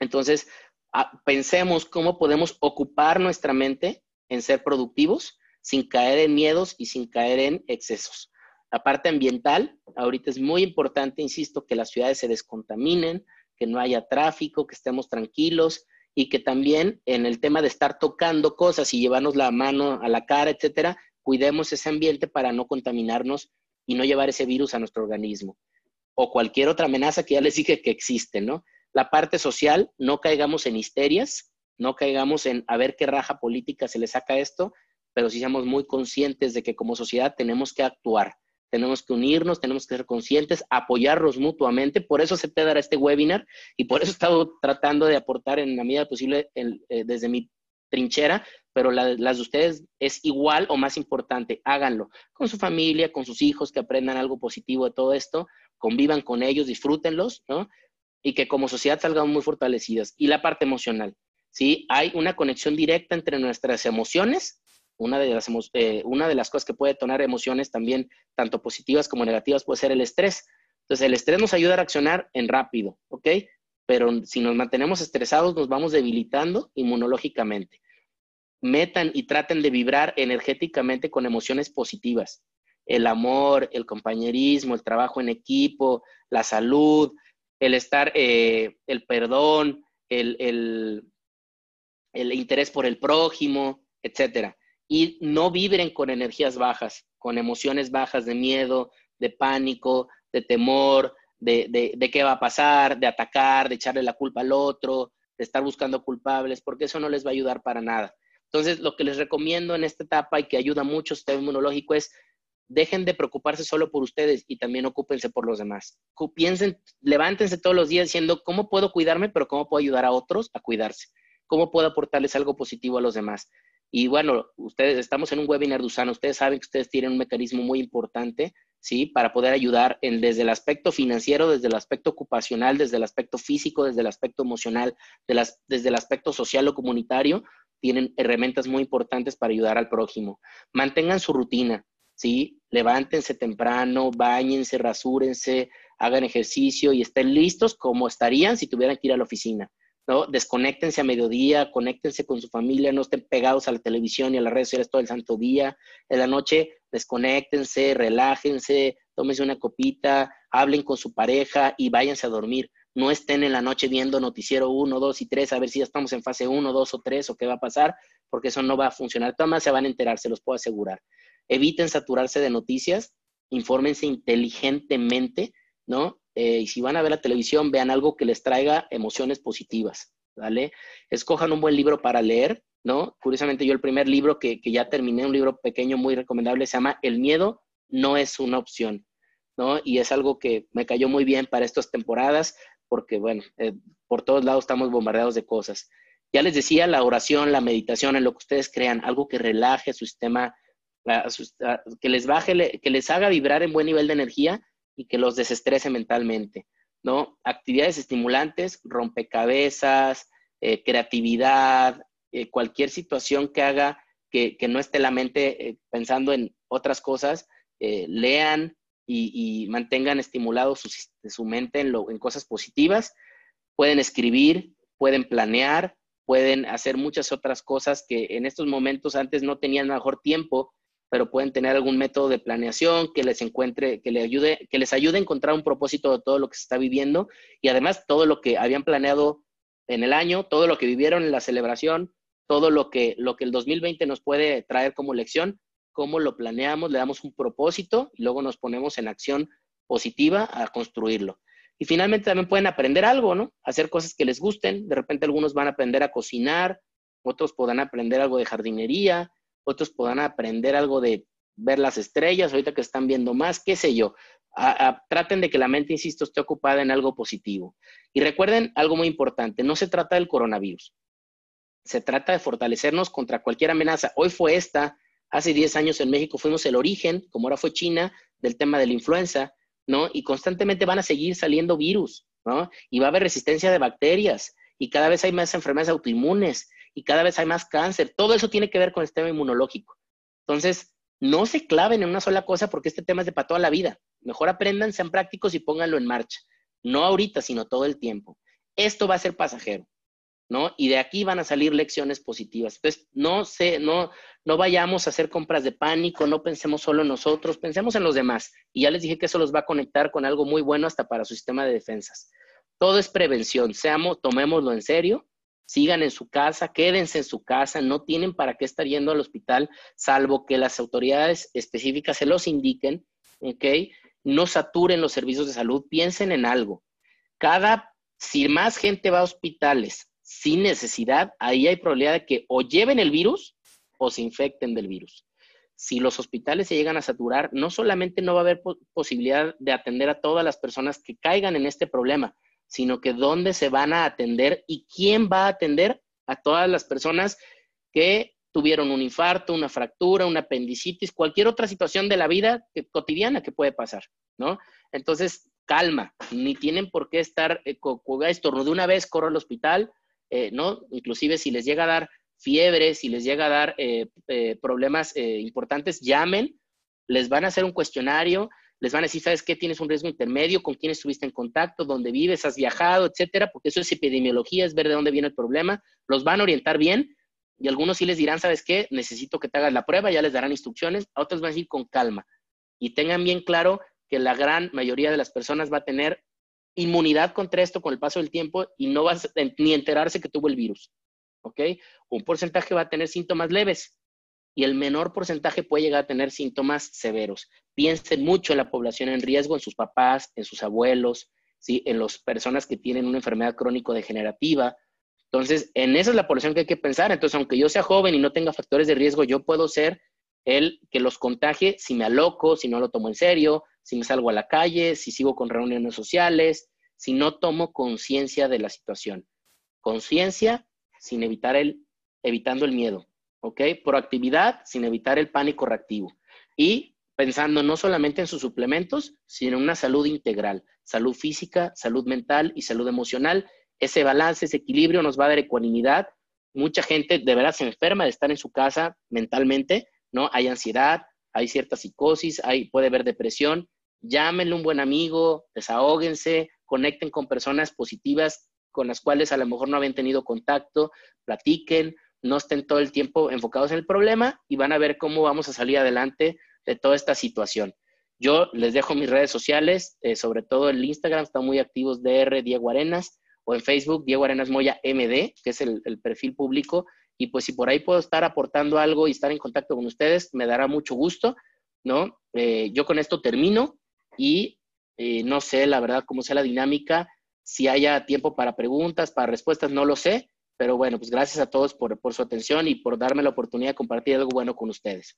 Entonces, ah, pensemos cómo podemos ocupar nuestra mente en ser productivos sin caer en miedos y sin caer en excesos. La parte ambiental, ahorita es muy importante, insisto, que las ciudades se descontaminen, que no haya tráfico, que estemos tranquilos y que también en el tema de estar tocando cosas y llevarnos la mano a la cara, etcétera, cuidemos ese ambiente para no contaminarnos y no llevar ese virus a nuestro organismo. O cualquier otra amenaza que ya les dije que existe, ¿no? La parte social, no caigamos en histerias, no caigamos en a ver qué raja política se le saca esto, pero sí seamos muy conscientes de que como sociedad tenemos que actuar, tenemos que unirnos, tenemos que ser conscientes, apoyarnos mutuamente. Por eso acepté dar este webinar y por eso he estado tratando de aportar en la medida posible eh, desde mi trinchera pero las de ustedes es igual o más importante. Háganlo con su familia, con sus hijos, que aprendan algo positivo de todo esto, convivan con ellos, disfrútenlos, ¿no? Y que como sociedad salgan muy fortalecidas. Y la parte emocional, ¿sí? Hay una conexión directa entre nuestras emociones. Una de, las, eh, una de las cosas que puede detonar emociones también, tanto positivas como negativas, puede ser el estrés. Entonces, el estrés nos ayuda a reaccionar en rápido, ¿ok? Pero si nos mantenemos estresados, nos vamos debilitando inmunológicamente metan y traten de vibrar energéticamente con emociones positivas. El amor, el compañerismo, el trabajo en equipo, la salud, el estar, eh, el perdón, el, el, el interés por el prójimo, etcétera. Y no vibren con energías bajas, con emociones bajas de miedo, de pánico, de temor, de, de, qué va a pasar, de atacar, de echarle la culpa al otro, de estar buscando culpables, porque eso no les va a ayudar para nada. Entonces, lo que les recomiendo en esta etapa y que ayuda mucho sistema inmunológico es dejen de preocuparse solo por ustedes y también ocúpense por los demás. Piensen, levántense todos los días diciendo, ¿cómo puedo cuidarme, pero cómo puedo ayudar a otros a cuidarse? ¿Cómo puedo aportarles algo positivo a los demás? Y bueno, ustedes, estamos en un webinar de Usana, ustedes saben que ustedes tienen un mecanismo muy importante, ¿sí? Para poder ayudar en, desde el aspecto financiero, desde el aspecto ocupacional, desde el aspecto físico, desde el aspecto emocional, de las, desde el aspecto social o comunitario, tienen herramientas muy importantes para ayudar al prójimo. Mantengan su rutina, ¿sí? Levántense temprano, bañense, rasúrense, hagan ejercicio y estén listos como estarían si tuvieran que ir a la oficina. ¿No? Desconéctense a mediodía, conéctense con su familia, no estén pegados a la televisión y a las redes sociales todo el santo día. En la noche, desconéctense, relájense, tómense una copita, hablen con su pareja y váyanse a dormir. No estén en la noche viendo noticiero 1, 2 y 3 a ver si ya estamos en fase 1, 2 o 3 o qué va a pasar, porque eso no va a funcionar. Todas se van a enterar, se los puedo asegurar. Eviten saturarse de noticias, infórmense inteligentemente, ¿no? Eh, y si van a ver la televisión, vean algo que les traiga emociones positivas, ¿vale? Escojan un buen libro para leer, ¿no? Curiosamente, yo el primer libro que, que ya terminé, un libro pequeño muy recomendable, se llama El miedo no es una opción, ¿no? Y es algo que me cayó muy bien para estas temporadas, porque, bueno, eh, por todos lados estamos bombardeados de cosas. Ya les decía, la oración, la meditación, en lo que ustedes crean, algo que relaje su sistema, que les baje, que les haga vibrar en buen nivel de energía y que los desestrese mentalmente, ¿no? Actividades estimulantes, rompecabezas, eh, creatividad, eh, cualquier situación que haga que, no esté la mente eh, pensando en otras cosas, lean y, mantengan estimulado su, mente en, en cosas positivas. Pueden escribir, pueden planear, pueden hacer muchas otras cosas que en estos momentos antes no tenían mejor tiempo pero pueden tener algún método de planeación que les encuentre, que les ayude, que les ayude a encontrar un propósito de todo lo que se está viviendo y además todo lo que habían planeado en el año, todo lo que vivieron en la celebración, todo lo que, lo que el 2020 nos puede traer como lección, cómo lo planeamos, le damos un propósito y luego nos ponemos en acción positiva a construirlo. Y finalmente también pueden aprender algo, ¿no? Hacer cosas que les gusten. De repente algunos van a aprender a cocinar, otros podrán aprender algo de jardinería, otros podrán aprender algo de ver las estrellas, ahorita que están viendo más, qué sé yo. traten de que la mente, insisto, esté ocupada en algo positivo. Y recuerden algo muy importante, no se trata del coronavirus, se trata de fortalecernos contra cualquier amenaza. Hoy fue esta, hace 10 años en México fuimos el origen, como ahora fue China, del tema de la influenza, ¿no? Y constantemente van a seguir saliendo virus, ¿no? Y va a haber resistencia de bacterias y cada vez hay más enfermedades autoinmunes y cada vez hay más cáncer. Todo eso tiene que ver con el sistema inmunológico. Entonces, no se claven en una sola cosa porque este tema es de para toda la vida. Mejor aprendan, sean prácticos y pónganlo en marcha. No ahorita, sino todo el tiempo. Esto va a ser pasajero, ¿no? Y de aquí van a salir lecciones positivas. Entonces, no sé, no, no vayamos a hacer compras de pánico, no pensemos solo en nosotros, pensemos en los demás. Y ya les dije que eso los va a conectar con algo muy bueno hasta para su sistema de defensas. Todo es prevención, seamos, tomémoslo en serio sigan en su casa, quédense en su casa, no tienen para qué estar yendo al hospital, salvo que las autoridades específicas se los indiquen, ¿ok? No saturen los servicios de salud, piensen en algo. Cada, si más gente va a hospitales sin necesidad, ahí hay probabilidad de que o lleven el virus o se infecten del virus. Si los hospitales se llegan a saturar, no solamente no va a haber posibilidad de atender a todas las personas que caigan en este problema, sino que dónde se van a atender y quién va a atender a todas las personas que tuvieron un infarto, una fractura, una apendicitis, cualquier otra situación de la vida cotidiana que puede pasar, ¿no? Entonces, calma, ni tienen por qué estar, eh, de una vez, corro al hospital, eh, ¿no? Inclusive si les llega a dar fiebre, si les llega a dar eh, eh, problemas importantes, llamen, les van a hacer un cuestionario, les van a decir, ¿sabes qué? Tienes un riesgo intermedio, con quién estuviste en contacto, dónde vives, has viajado, etcétera, porque eso es epidemiología, es ver de dónde viene el problema. Los van a orientar bien y algunos sí les dirán, ¿sabes qué? Necesito que te hagas la prueba, ya les darán instrucciones, a otros van a decir con calma. Y tengan bien claro que la gran mayoría de las personas va a tener inmunidad contra esto con el paso del tiempo y no vas ni enterarse que tuvo el virus. ¿Ok? Un porcentaje va a tener síntomas leves, y el menor porcentaje puede llegar a tener síntomas severos. Piensen mucho en la población en riesgo, en sus papás, en sus abuelos, ¿sí? en las personas que tienen una enfermedad crónico-degenerativa. Entonces, en esa es la población que hay que pensar. Entonces, aunque yo sea joven y no tenga factores de riesgo, yo puedo ser el que los contagie si me aloco, si no lo tomo en serio, si me salgo a la calle, si sigo con reuniones sociales, si no tomo conciencia de la situación. Conciencia sin evitar el, evitando el miedo. ¿Ok? Proactividad sin evitar el pánico reactivo. Y pensando no solamente en sus suplementos, sino en una salud integral, salud física, salud mental y salud emocional. Ese balance, ese equilibrio nos va a dar ecuanimidad. Mucha gente de verdad se enferma de estar en su casa mentalmente, ¿no? Hay ansiedad, hay cierta psicosis, hay, puede haber depresión. Llámenle un buen amigo, desahóguense, conecten con personas positivas con las cuales a lo mejor no habían tenido contacto, platiquen, no estén todo el tiempo enfocados en el problema y van a ver cómo vamos a salir adelante de toda esta situación. Yo les dejo mis redes sociales, eh, sobre todo el Instagram, están muy activos DR Diego Arenas, o en Facebook Diego Arenas Moya MD, que es el, perfil público. Y pues si por ahí puedo estar aportando algo y estar en contacto con ustedes, me dará mucho gusto, ¿no? Eh, yo con esto termino y eh, no sé, la verdad, cómo sea la dinámica, si haya tiempo para preguntas, para respuestas, no lo sé, pero bueno, pues gracias a todos por, por su atención y por darme la oportunidad de compartir algo bueno con ustedes.